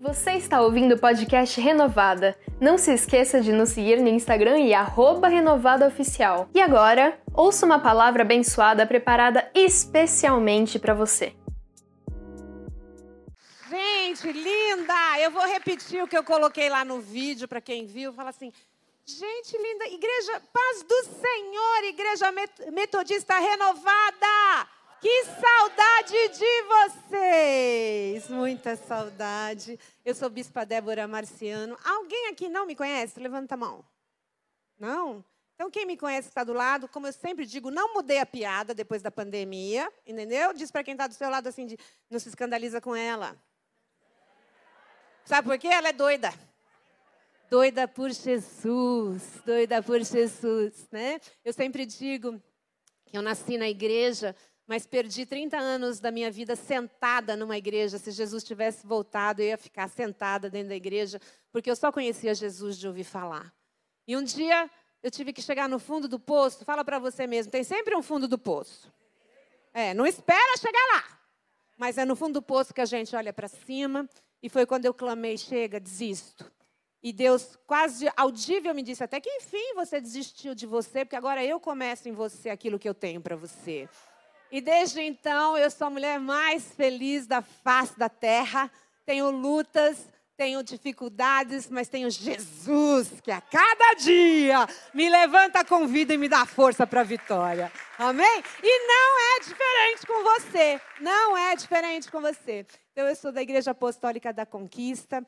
Você está ouvindo o podcast Renovada. Não se esqueça de nos seguir no Instagram e renovadaoficial. E agora, ouça uma palavra abençoada preparada especialmente para você. Gente, linda! Eu vou repetir o que eu coloquei lá no vídeo para quem viu. Fala assim: gente linda, igreja, paz do Senhor, igreja metodista renovada. Que saudade de vocês! Muita saudade. Eu sou Bispa Débora Marciano. Alguém aqui não me conhece? Levanta a mão. Não? Então, quem me conhece está do lado, como eu sempre digo, não mudei a piada depois da pandemia, entendeu? Diz para quem está do seu lado assim, de, não se escandaliza com ela. Sabe por quê? Ela é doida. Doida por Jesus, doida por Jesus, né? Eu sempre digo que eu nasci na igreja mas perdi 30 anos da minha vida sentada numa igreja. Se Jesus tivesse voltado, eu ia ficar sentada dentro da igreja, porque eu só conhecia Jesus de ouvir falar. E um dia eu tive que chegar no fundo do poço. Fala para você mesmo, tem sempre um fundo do poço. É, não espera chegar lá. Mas é no fundo do poço que a gente olha para cima. E foi quando eu clamei: chega, desisto. E Deus, quase audível, me disse até que enfim você desistiu de você, porque agora eu começo em você aquilo que eu tenho para você. E desde então eu sou a mulher mais feliz da face da terra. Tenho lutas, tenho dificuldades, mas tenho Jesus que a cada dia me levanta com vida e me dá força para a vitória. Amém? E não é diferente com você. Não é diferente com você. Então eu sou da Igreja Apostólica da Conquista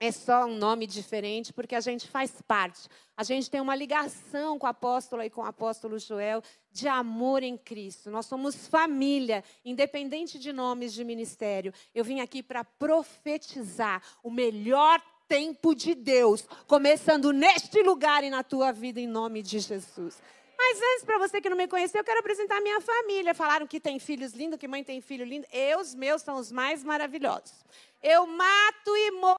é só um nome diferente, porque a gente faz parte. A gente tem uma ligação com a apóstola e com o apóstolo Joel de amor em Cristo. Nós somos família, independente de nomes de ministério. Eu vim aqui para profetizar o melhor tempo de Deus, começando neste lugar e na tua vida, em nome de Jesus. Mas antes, para você que não me conheceu, eu quero apresentar a minha família. Falaram que tem filhos lindos, que mãe tem filho lindo. Eu, os meus, são os mais maravilhosos. Eu mato e morro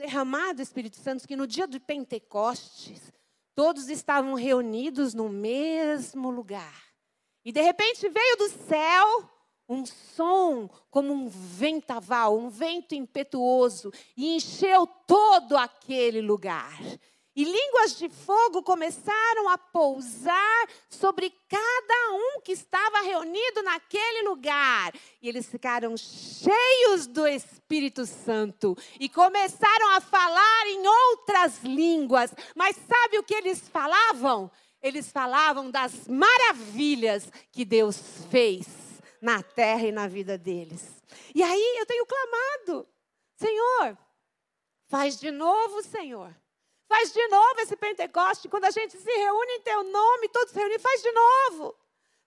derramado do Espírito Santo que no dia de Pentecostes, todos estavam reunidos no mesmo lugar. E de repente veio do céu um som como um ventaval, um vento impetuoso, e encheu todo aquele lugar. E línguas de fogo começaram a pousar sobre cada um que estava reunido naquele lugar. E eles ficaram cheios do Espírito Santo e começaram a falar em outras línguas. Mas sabe o que eles falavam? Eles falavam das maravilhas que Deus fez na terra e na vida deles. E aí eu tenho clamado: Senhor, faz de novo, Senhor. Faz de novo esse Pentecoste, quando a gente se reúne em teu nome, todos se reúnem, faz de novo.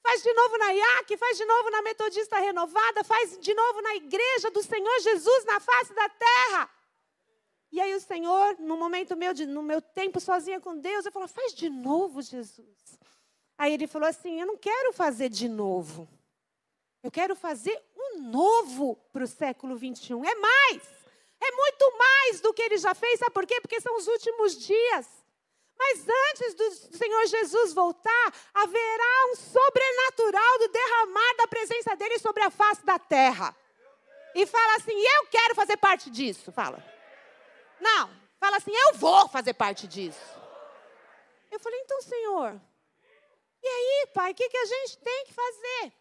Faz de novo na IAC, faz de novo na Metodista Renovada, faz de novo na igreja do Senhor Jesus na face da terra. E aí o Senhor, no momento meu, de, no meu tempo sozinha com Deus, eu falo, faz de novo, Jesus. Aí ele falou assim, eu não quero fazer de novo. Eu quero fazer um novo para o século 21. É mais. É muito mais do que ele já fez, sabe por quê? Porque são os últimos dias. Mas antes do Senhor Jesus voltar, haverá um sobrenatural do derramar da presença dele sobre a face da terra. E fala assim: eu quero fazer parte disso. Fala. Não, fala assim: eu vou fazer parte disso. Eu falei: então, Senhor, e aí, pai, o que, que a gente tem que fazer?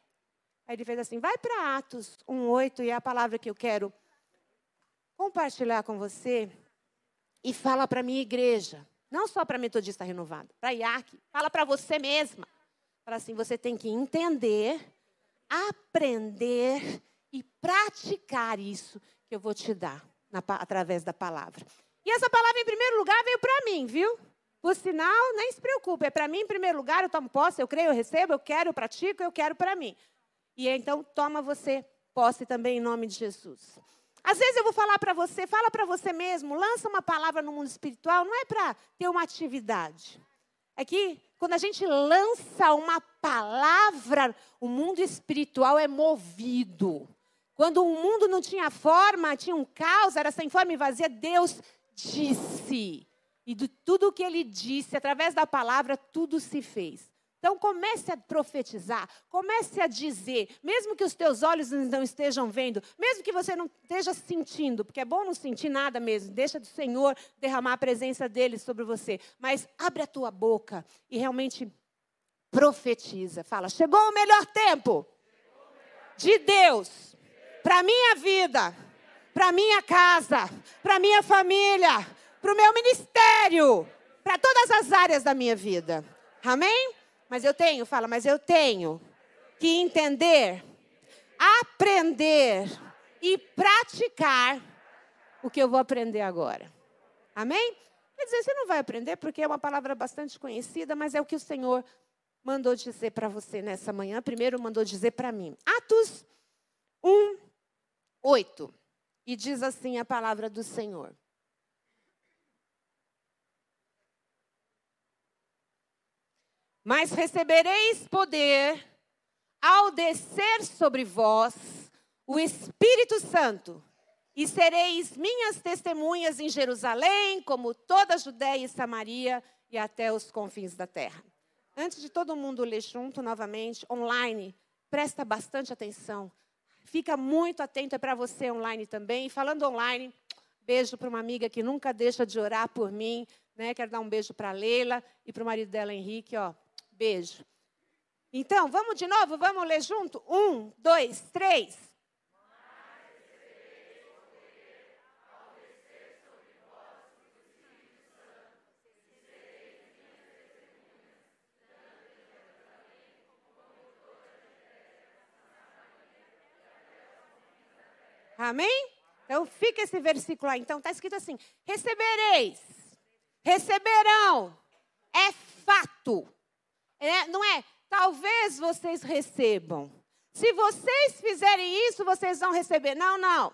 Aí ele fez assim: vai para Atos 1,8 e é a palavra que eu quero compartilhar com você e fala para a minha igreja, não só para Metodista Renovada, para IAC, fala para você mesma. Fala assim, você tem que entender, aprender e praticar isso que eu vou te dar na, através da palavra. E essa palavra, em primeiro lugar, veio para mim, viu? Por sinal, nem se preocupe, é para mim em primeiro lugar, eu tomo posse, eu creio, eu recebo, eu quero, eu pratico, eu quero para mim. E então, toma você posse também em nome de Jesus. Às vezes eu vou falar para você, fala para você mesmo, lança uma palavra no mundo espiritual, não é para ter uma atividade. É que quando a gente lança uma palavra, o mundo espiritual é movido. Quando o mundo não tinha forma, tinha um caos, era sem forma e vazia, Deus disse. E de tudo o que ele disse, através da palavra, tudo se fez. Então comece a profetizar, comece a dizer, mesmo que os teus olhos não estejam vendo, mesmo que você não esteja sentindo, porque é bom não sentir nada mesmo, deixa do Senhor derramar a presença dele sobre você, mas abre a tua boca e realmente profetiza. Fala: "Chegou o melhor tempo de Deus para minha vida, para minha casa, para minha família, para o meu ministério, para todas as áreas da minha vida." Amém? Mas eu tenho, fala, mas eu tenho que entender, aprender e praticar o que eu vou aprender agora. Amém? Quer dizer, você não vai aprender porque é uma palavra bastante conhecida, mas é o que o Senhor mandou dizer para você nessa manhã. Primeiro mandou dizer para mim. Atos 1, 8. E diz assim a palavra do Senhor. Mas recebereis poder ao descer sobre vós o Espírito Santo, e sereis minhas testemunhas em Jerusalém, como toda a Judéia e Samaria e até os confins da terra. Antes de todo mundo ler junto novamente, online, presta bastante atenção. Fica muito atento, é para você online também. Falando online, beijo para uma amiga que nunca deixa de orar por mim. Né? Quero dar um beijo para a Leila e para o marido dela, Henrique. Ó, Beijo. Então, vamos de novo? Vamos ler junto? Um, dois, três. Amém? Então fica esse versículo lá. Então está escrito assim: recebereis, receberão, é fato. É, não é? Talvez vocês recebam. Se vocês fizerem isso, vocês vão receber. Não, não.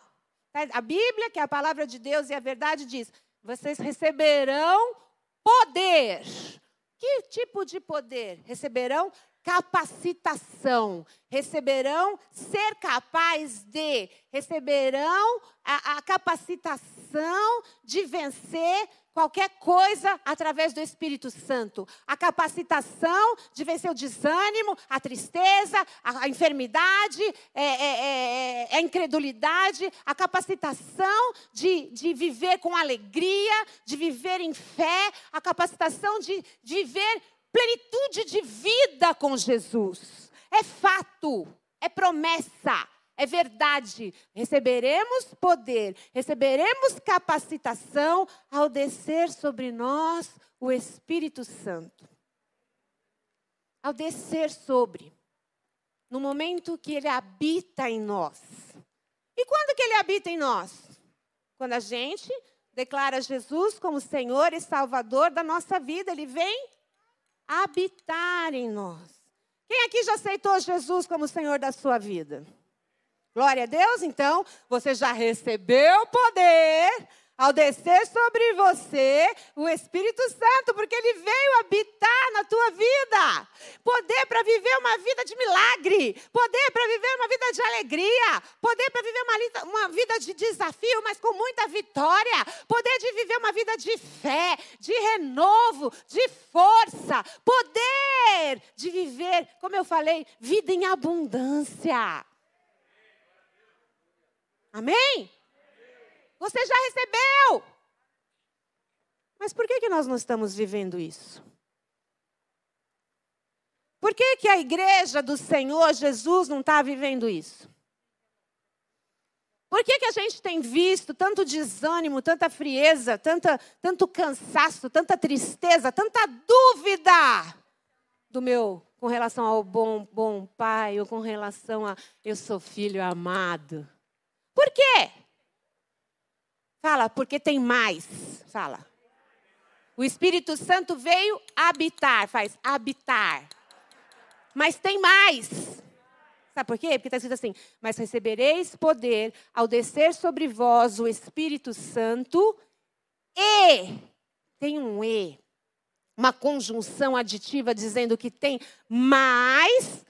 Tá, a Bíblia, que é a palavra de Deus e a verdade, diz: vocês receberão poder. Que tipo de poder? Receberão capacitação, receberão ser capaz de, receberão a, a capacitação de vencer qualquer coisa através do Espírito Santo. A capacitação de vencer o desânimo, a tristeza, a, a enfermidade, é, é, é, é, a incredulidade, a capacitação de, de viver com alegria, de viver em fé, a capacitação de, de viver plenitude de vida com Jesus. É fato, é promessa é verdade. Receberemos poder, receberemos capacitação ao descer sobre nós o Espírito Santo. Ao descer sobre, no momento que ele habita em nós. E quando que ele habita em nós? Quando a gente declara Jesus como Senhor e Salvador da nossa vida, ele vem habitar em nós. Quem aqui já aceitou Jesus como Senhor da sua vida? Glória a Deus, então, você já recebeu poder ao descer sobre você o Espírito Santo, porque ele veio habitar na tua vida. Poder para viver uma vida de milagre, poder para viver uma vida de alegria, poder para viver uma, uma vida de desafio, mas com muita vitória, poder de viver uma vida de fé, de renovo, de força, poder de viver, como eu falei, vida em abundância. Amém? Você já recebeu. Mas por que, que nós não estamos vivendo isso? Por que, que a igreja do Senhor Jesus não está vivendo isso? Por que, que a gente tem visto tanto desânimo, tanta frieza, tanta, tanto cansaço, tanta tristeza, tanta dúvida do meu com relação ao bom, bom pai ou com relação a eu sou filho amado? Por quê? Fala, porque tem mais. Fala. O Espírito Santo veio habitar, faz habitar. Mas tem mais. Sabe por quê? Porque está escrito assim: Mas recebereis poder ao descer sobre vós o Espírito Santo e. Tem um e. Uma conjunção aditiva dizendo que tem mais,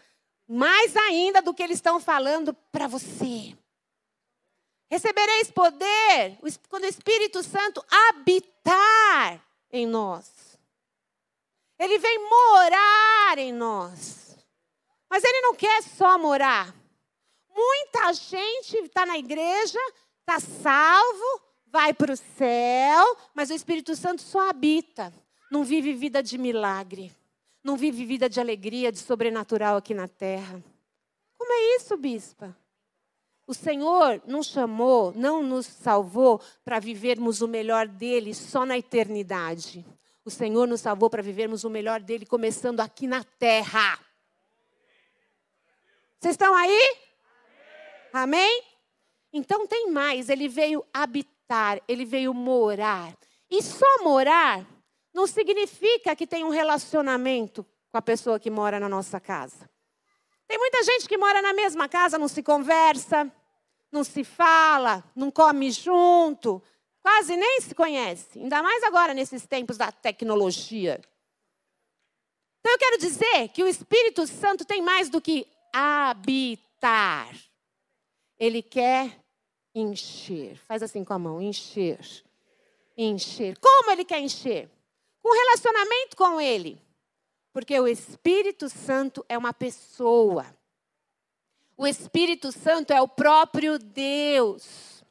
mais ainda do que eles estão falando para você. Recebereis poder quando o Espírito Santo habitar em nós. Ele vem morar em nós. Mas ele não quer só morar. Muita gente está na igreja, está salvo, vai para o céu, mas o Espírito Santo só habita. Não vive vida de milagre. Não vive vida de alegria, de sobrenatural aqui na terra. Como é isso, bispa? O Senhor nos chamou, não nos salvou para vivermos o melhor dele só na eternidade. O Senhor nos salvou para vivermos o melhor dele começando aqui na terra. Vocês estão aí? Amém? Amém? Então tem mais, ele veio habitar, ele veio morar. E só morar não significa que tem um relacionamento com a pessoa que mora na nossa casa. Tem muita gente que mora na mesma casa, não se conversa, não se fala, não come junto, quase nem se conhece, ainda mais agora nesses tempos da tecnologia. Então eu quero dizer que o Espírito Santo tem mais do que habitar. Ele quer encher. Faz assim com a mão, encher. Encher. Como ele quer encher? Com relacionamento com ele. Porque o Espírito Santo é uma pessoa. O Espírito Santo é o próprio Deus.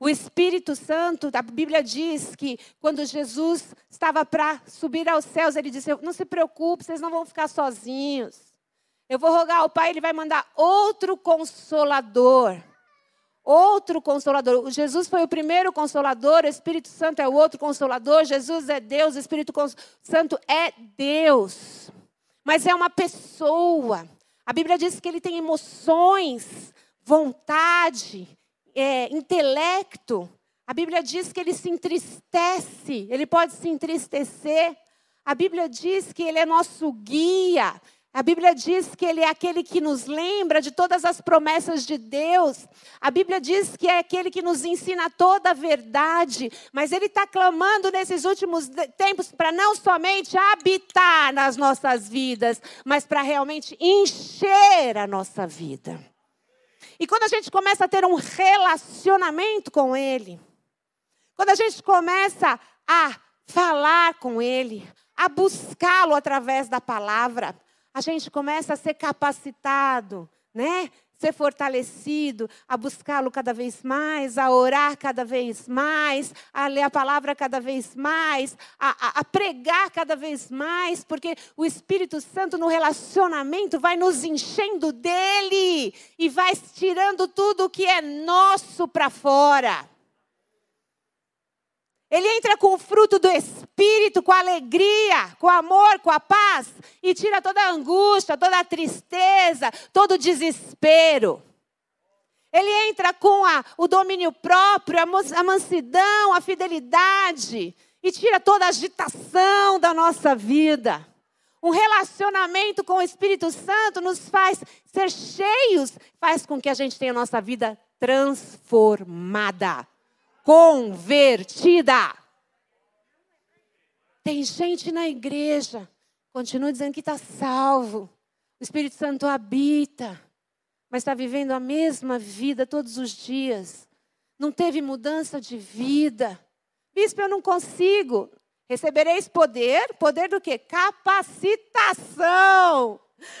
O Espírito Santo, a Bíblia diz que quando Jesus estava para subir aos céus, ele disse: Não se preocupe, vocês não vão ficar sozinhos. Eu vou rogar ao Pai, ele vai mandar outro consolador. Outro consolador. Jesus foi o primeiro consolador, o Espírito Santo é o outro consolador. Jesus é Deus, o Espírito Santo é Deus. Mas é uma pessoa. A Bíblia diz que ele tem emoções, vontade, é, intelecto. A Bíblia diz que ele se entristece, ele pode se entristecer. A Bíblia diz que ele é nosso guia. A Bíblia diz que Ele é aquele que nos lembra de todas as promessas de Deus. A Bíblia diz que é aquele que nos ensina toda a verdade. Mas Ele está clamando nesses últimos tempos para não somente habitar nas nossas vidas, mas para realmente encher a nossa vida. E quando a gente começa a ter um relacionamento com Ele, quando a gente começa a falar com Ele, a buscá-lo através da palavra, a gente começa a ser capacitado, né? Ser fortalecido, a buscá-lo cada vez mais, a orar cada vez mais, a ler a palavra cada vez mais, a, a, a pregar cada vez mais, porque o Espírito Santo no relacionamento vai nos enchendo dele e vai tirando tudo o que é nosso para fora. Ele entra com o fruto do Espírito, com alegria, com amor, com a paz, e tira toda a angústia, toda a tristeza, todo o desespero. Ele entra com a, o domínio próprio, a mansidão, a fidelidade, e tira toda a agitação da nossa vida. Um relacionamento com o Espírito Santo nos faz ser cheios, faz com que a gente tenha a nossa vida transformada convertida. Tem gente na igreja, continua dizendo que está salvo, o Espírito Santo habita, mas está vivendo a mesma vida todos os dias, não teve mudança de vida. Bispo, eu não consigo. Recebereis poder, poder do quê? Capacitação.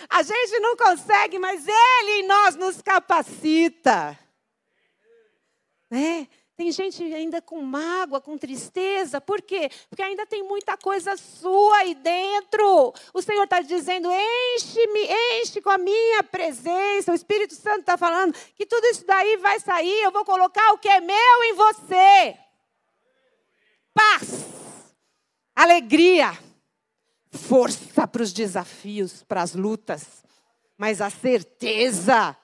A gente não consegue, mas Ele em nós nos capacita. Né? Tem gente ainda com mágoa, com tristeza. Por quê? Porque ainda tem muita coisa sua aí dentro. O Senhor está dizendo: enche-me, enche com a minha presença. O Espírito Santo está falando que tudo isso daí vai sair. Eu vou colocar o que é meu em você: paz, alegria, força para os desafios, para as lutas, mas a certeza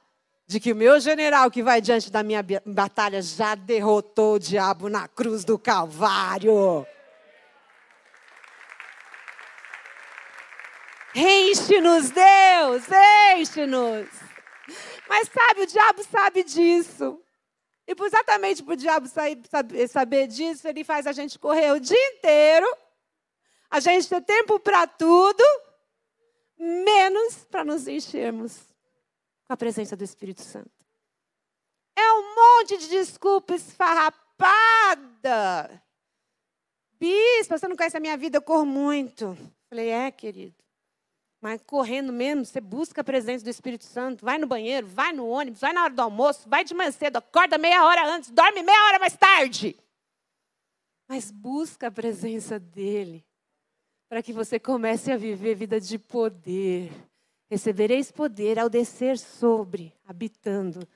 de que o meu general que vai diante da minha batalha já derrotou o diabo na cruz do Calvário. Enche-nos, Deus, enche-nos. Mas sabe, o diabo sabe disso. E exatamente por o diabo saber disso, ele faz a gente correr o dia inteiro, a gente ter tempo para tudo, menos para nos enchermos com a presença do Espírito Santo. É um monte de desculpa esfarrapada. Bispo, você não conhece a minha vida, eu corro muito. Falei, é, querido. Mas correndo mesmo, você busca a presença do Espírito Santo, vai no banheiro, vai no ônibus, vai na hora do almoço, vai de manhã cedo, acorda meia hora antes, dorme meia hora mais tarde. Mas busca a presença dele, para que você comece a viver vida de poder. Recebereis poder ao descer sobre, habitando.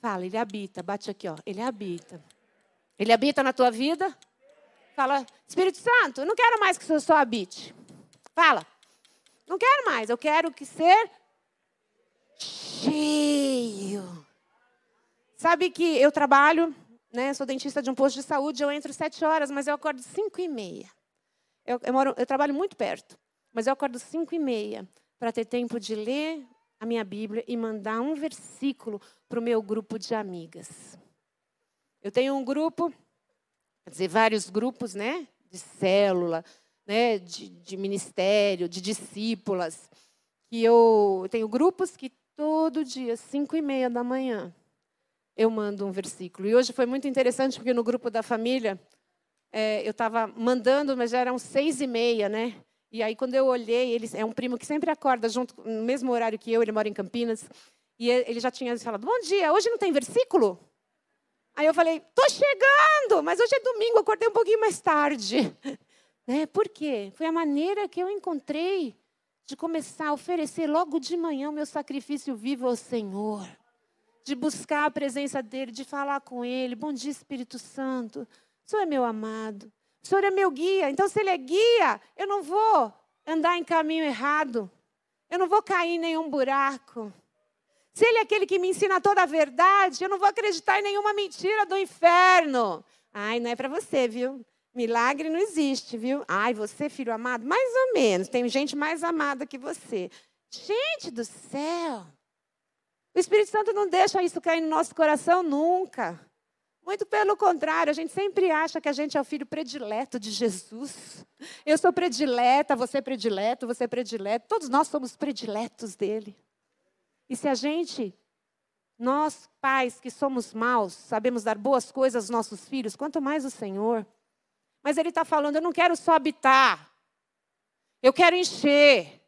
Fala, ele habita, bate aqui, ó. Ele habita. Ele habita na tua vida? Fala, Espírito Santo, eu não quero mais que o Senhor só habite. Fala, não quero mais, eu quero que ser cheio. Sabe que eu trabalho, né? Sou dentista de um posto de saúde, eu entro sete horas, mas eu acordo cinco e meia. Eu, eu, moro, eu trabalho muito perto, mas eu acordo cinco e meia para ter tempo de ler a minha Bíblia e mandar um versículo para o meu grupo de amigas. Eu tenho um grupo, quer dizer, vários grupos, né? De célula, né, de, de ministério, de discípulas, que eu tenho grupos que todo dia, cinco e meia da manhã, eu mando um versículo. E hoje foi muito interessante, porque no grupo da família, é, eu estava mandando, mas já eram seis e meia, né? E aí, quando eu olhei, ele é um primo que sempre acorda junto, no mesmo horário que eu, ele mora em Campinas, e ele já tinha falado, bom dia, hoje não tem versículo? Aí eu falei, tô chegando, mas hoje é domingo, acordei um pouquinho mais tarde. Né? Por quê? Foi a maneira que eu encontrei de começar a oferecer logo de manhã o meu sacrifício vivo ao Senhor. De buscar a presença dEle, de falar com Ele. Bom dia, Espírito Santo. O Senhor é meu amado. O Senhor é meu guia. Então, se Ele é guia, eu não vou andar em caminho errado. Eu não vou cair em nenhum buraco. Se Ele é aquele que me ensina toda a verdade, eu não vou acreditar em nenhuma mentira do inferno. Ai, não é para você, viu? Milagre não existe, viu? Ai, você, filho amado? Mais ou menos. Tem gente mais amada que você. Gente do céu! O Espírito Santo não deixa isso cair no nosso coração nunca. Muito pelo contrário, a gente sempre acha que a gente é o filho predileto de Jesus. Eu sou predileta, você é predileto, você é predileto. Todos nós somos prediletos dele. E se a gente, nós pais que somos maus, sabemos dar boas coisas aos nossos filhos, quanto mais o Senhor. Mas ele está falando: eu não quero só habitar, eu quero encher,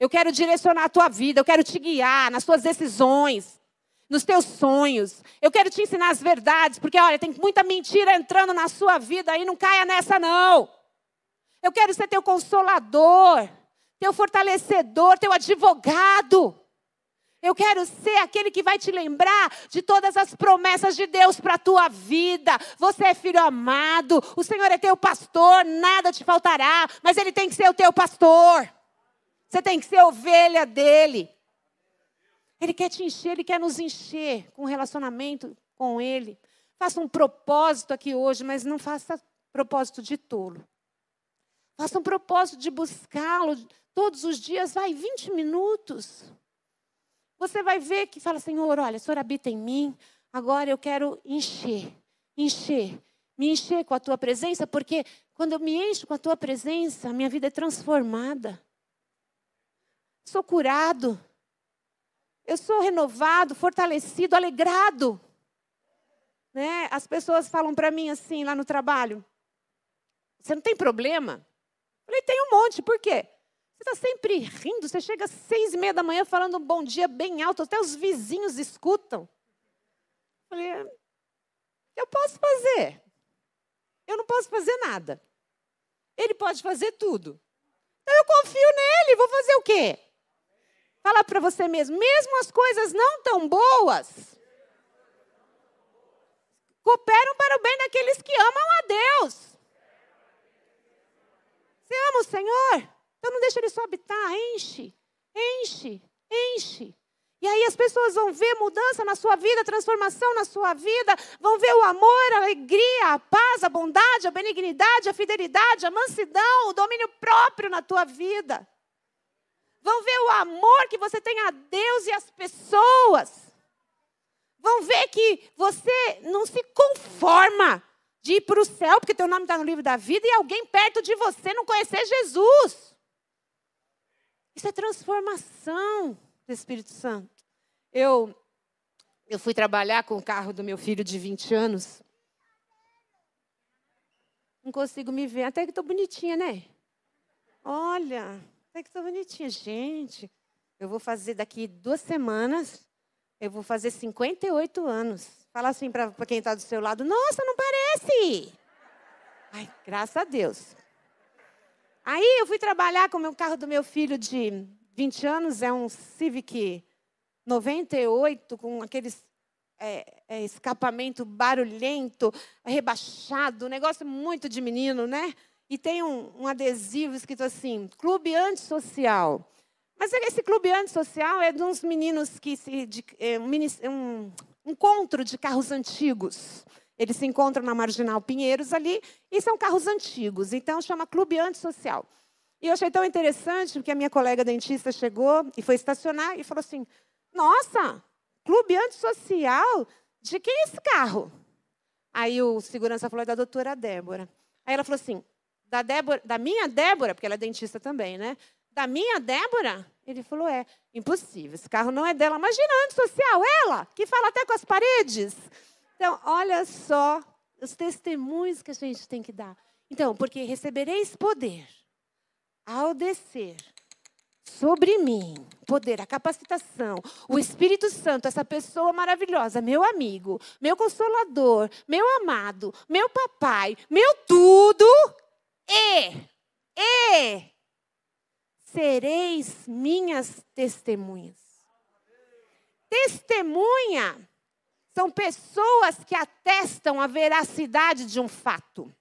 eu quero direcionar a tua vida, eu quero te guiar nas tuas decisões, nos teus sonhos. Eu quero te ensinar as verdades, porque olha, tem muita mentira entrando na sua vida aí, não caia nessa não. Eu quero ser teu consolador, teu fortalecedor, teu advogado. Eu quero ser aquele que vai te lembrar de todas as promessas de Deus para a tua vida. Você é filho amado, o Senhor é teu pastor, nada te faltará, mas Ele tem que ser o teu pastor. Você tem que ser ovelha dele. Ele quer te encher, Ele quer nos encher com um relacionamento com Ele. Faça um propósito aqui hoje, mas não faça propósito de tolo. Faça um propósito de buscá-lo todos os dias, vai 20 minutos você vai ver que fala, Senhor, olha, o Senhor habita em mim, agora eu quero encher, encher, me encher com a tua presença, porque quando eu me encho com a tua presença, a minha vida é transformada. Sou curado. Eu sou renovado, fortalecido, alegrado. Né? As pessoas falam para mim assim lá no trabalho: Você não tem problema? Eu falei: Tem um monte, por quê? Você está sempre rindo, você chega às seis e meia da manhã falando um bom dia bem alto, até os vizinhos escutam. Eu falei, eu posso fazer. Eu não posso fazer nada. Ele pode fazer tudo. Então eu confio nele, vou fazer o quê? Fala para você mesmo, mesmo as coisas não tão boas, cooperam para o bem daqueles que amam a Deus. Você ama o Senhor? Então não deixa ele só habitar, enche, enche, enche. E aí as pessoas vão ver mudança na sua vida, transformação na sua vida, vão ver o amor, a alegria, a paz, a bondade, a benignidade, a fidelidade, a mansidão, o domínio próprio na tua vida. Vão ver o amor que você tem a Deus e as pessoas. Vão ver que você não se conforma de ir para o céu, porque teu nome está no livro da vida, e alguém perto de você não conhecer Jesus. Isso é transformação do Espírito Santo. Eu eu fui trabalhar com o carro do meu filho de 20 anos. Não consigo me ver. Até que estou bonitinha, né? Olha, até que estou bonitinha. Gente, eu vou fazer daqui duas semanas, eu vou fazer 58 anos. Fala assim para quem está do seu lado: Nossa, não parece! Ai, graças a Deus. Aí eu fui trabalhar com o carro do meu filho de 20 anos, é um Civic 98, com aqueles é, é, escapamento barulhento, rebaixado, negócio muito de menino, né? E tem um, um adesivo escrito assim, Clube Antissocial. Mas esse clube antissocial é de uns meninos que se. De, é um, um encontro de carros antigos. Eles se encontram na Marginal Pinheiros ali e são carros antigos. Então chama Clube Antissocial. E eu achei tão interessante porque a minha colega dentista chegou e foi estacionar e falou assim: Nossa, clube antissocial? De quem é esse carro? Aí o segurança falou: é da doutora Débora. Aí ela falou assim: da, Débora, da minha Débora, porque ela é dentista também, né? Da minha Débora? Ele falou: é, impossível, esse carro não é dela. Imagina, antissocial, ela, que fala até com as paredes. Então, olha só os testemunhos que a gente tem que dar. Então, porque recebereis poder ao descer sobre mim, poder, a capacitação, o Espírito Santo, essa pessoa maravilhosa, meu amigo, meu consolador, meu amado, meu papai, meu tudo, e, e sereis minhas testemunhas. Testemunha são pessoas que atestam a veracidade de um fato.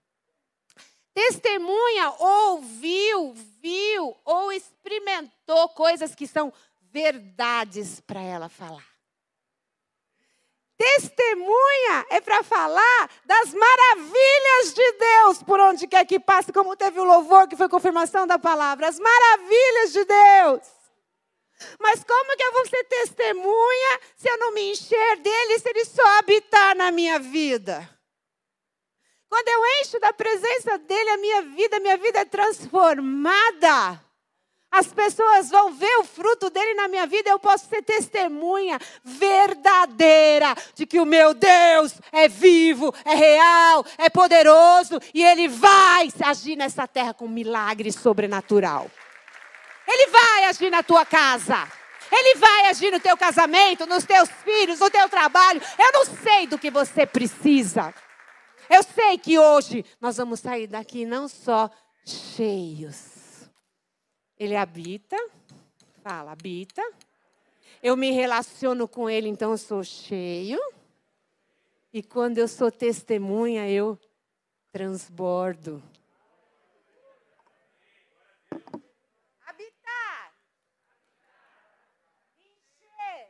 Testemunha ouviu, viu ou experimentou coisas que são verdades para ela falar. Testemunha é para falar das maravilhas de Deus por onde quer que passe, como teve o louvor que foi confirmação da palavra, as maravilhas de Deus. Mas como que eu vou ser testemunha se eu não me encher dele, se ele só habitar na minha vida? Quando eu encho da presença dele, a minha vida, a minha vida é transformada. As pessoas vão ver o fruto dele na minha vida, eu posso ser testemunha verdadeira de que o meu Deus é vivo, é real, é poderoso e ele vai agir nessa terra com um milagre sobrenatural. Ele vai agir na tua casa. Ele vai agir no teu casamento, nos teus filhos, no teu trabalho. Eu não sei do que você precisa. Eu sei que hoje nós vamos sair daqui não só cheios, ele habita, fala, habita. Eu me relaciono com ele, então eu sou cheio. E quando eu sou testemunha, eu transbordo. Habitar. Encher.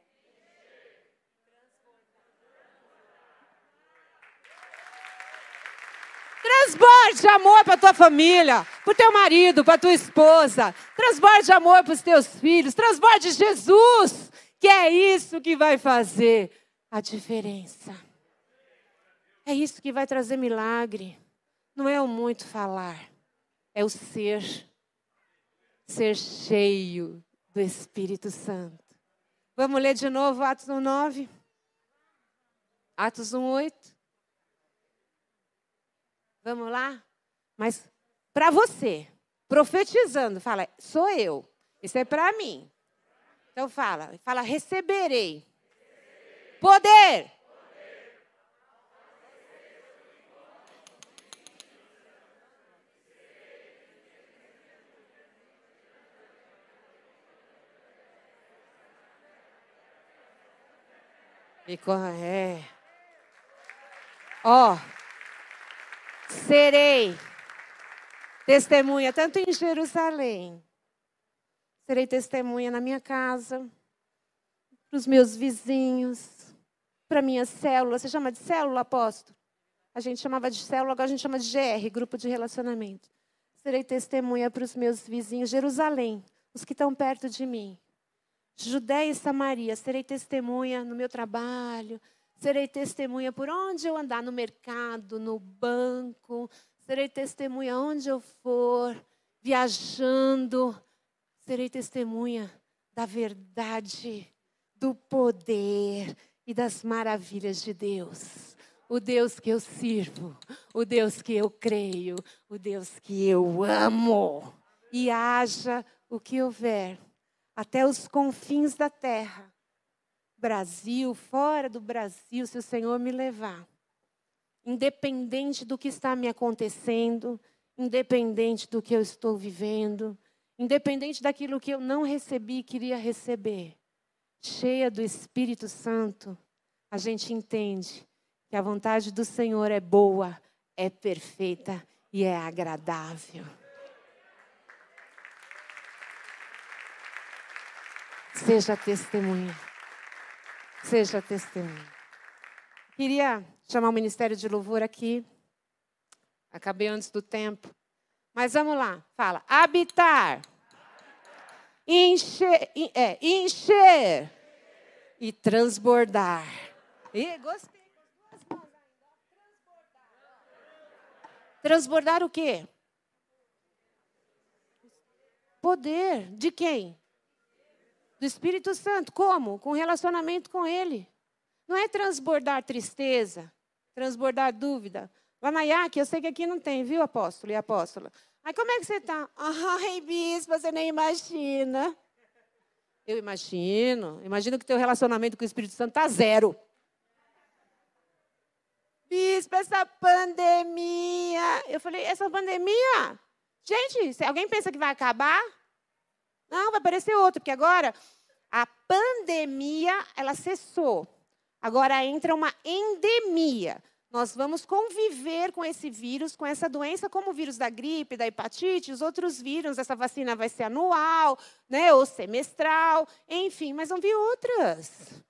Transborde amor para tua família para o teu marido, para tua esposa. Transborde amor para os teus filhos. Transborde Jesus, que é isso que vai fazer a diferença. É isso que vai trazer milagre. Não é o muito falar, é o ser. Ser cheio do Espírito Santo. Vamos ler de novo Atos 1:9. Atos 1:8. Vamos lá? Mas para você, profetizando, fala, sou eu. Isso é para mim. Então fala, fala, receberei poder. É. Ó, serei Testemunha tanto em Jerusalém. Serei testemunha na minha casa, para os meus vizinhos, para minha célula. Você chama de célula, apóstolo? A gente chamava de célula, agora a gente chama de GR, grupo de relacionamento. Serei testemunha para os meus vizinhos, Jerusalém, os que estão perto de mim. Judéia e Samaria, serei testemunha no meu trabalho, serei testemunha por onde eu andar, no mercado, no banco, serei testemunha onde eu for, viajando, serei testemunha da verdade, do poder e das maravilhas de Deus. O Deus que eu sirvo, o Deus que eu creio, o Deus que eu amo. E haja o que houver, até os confins da terra. Brasil, fora do Brasil, se o Senhor me levar. Independente do que está me acontecendo, independente do que eu estou vivendo, independente daquilo que eu não recebi e queria receber, cheia do Espírito Santo, a gente entende que a vontade do Senhor é boa, é perfeita e é agradável. Seja testemunha. Seja testemunha. Queria chamar o Ministério de Louvor aqui. Acabei antes do tempo. Mas vamos lá. Fala. Habitar. Encher. É, encher. E transbordar. E gostei. Transbordar o quê? Poder. De quem? Do Espírito Santo. Como? Com relacionamento com Ele. Não é transbordar tristeza, transbordar dúvida. Lá na IAC, eu sei que aqui não tem, viu, apóstolo e apóstola? Aí como é que você está? Ai, bispo, você nem imagina. Eu imagino. Imagino que teu relacionamento com o Espírito Santo está zero. Bispo, essa pandemia. Eu falei, essa pandemia? Gente, alguém pensa que vai acabar? Não, vai aparecer outro, porque agora a pandemia, ela cessou. Agora entra uma endemia. Nós vamos conviver com esse vírus, com essa doença, como o vírus da gripe, da hepatite, os outros vírus. Essa vacina vai ser anual, né, ou semestral, enfim, mas vão vir outras.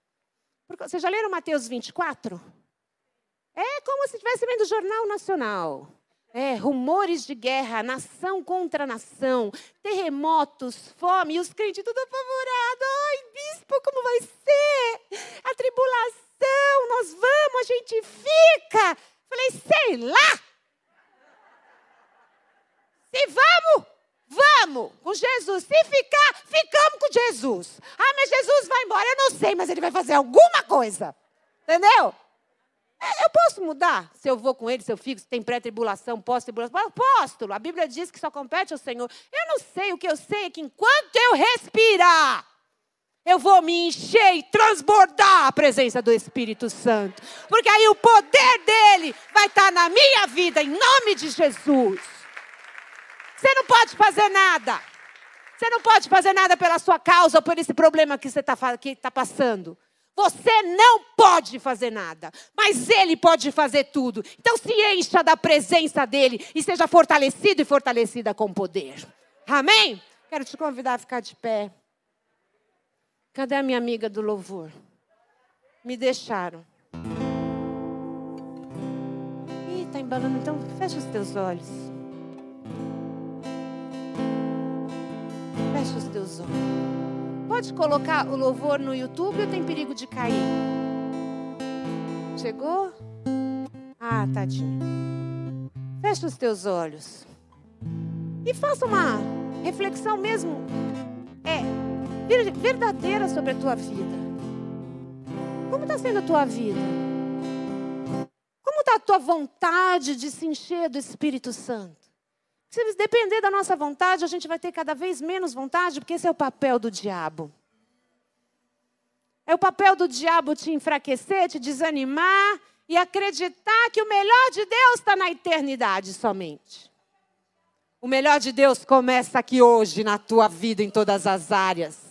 Vocês já leram Mateus 24? É como se estivesse vendo o Jornal Nacional. É, rumores de guerra, nação contra nação, terremotos, fome, e os crentes tudo apavorados. Ai, bispo, como vai ser? A tribulação, nós vamos, a gente fica. Falei, sei lá. Se vamos, vamos com Jesus. Se ficar, ficamos com Jesus. Ah, mas Jesus vai embora. Eu não sei, mas ele vai fazer alguma coisa. Entendeu? É, eu posso mudar se eu vou com ele, se eu fico, se tem pré-tribulação, pós-tribulação. Apóstolo, a Bíblia diz que só compete ao Senhor. Eu não sei, o que eu sei é que enquanto eu respirar, eu vou me encher e transbordar a presença do Espírito Santo. Porque aí o poder dele vai estar na minha vida, em nome de Jesus. Você não pode fazer nada. Você não pode fazer nada pela sua causa ou por esse problema que você está tá passando. Você não pode fazer nada, mas Ele pode fazer tudo. Então se encha da presença dEle e seja fortalecido e fortalecida com poder. Amém? Quero te convidar a ficar de pé. Cadê a minha amiga do louvor? Me deixaram. Ih, tá embalando. Então fecha os teus olhos. Fecha os teus olhos. Pode colocar o louvor no YouTube ou tem perigo de cair? Chegou? Ah, tadinho. Fecha os teus olhos. E faça uma reflexão mesmo é verdadeira sobre a tua vida. Como está sendo a tua vida? Como está a tua vontade de se encher do Espírito Santo? Se depender da nossa vontade, a gente vai ter cada vez menos vontade, porque esse é o papel do diabo. É o papel do diabo te enfraquecer, te desanimar e acreditar que o melhor de Deus está na eternidade somente. O melhor de Deus começa aqui hoje, na tua vida, em todas as áreas.